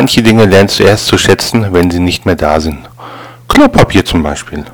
Manche Dinge lernst du erst zu schätzen, wenn sie nicht mehr da sind. Klopapier zum Beispiel.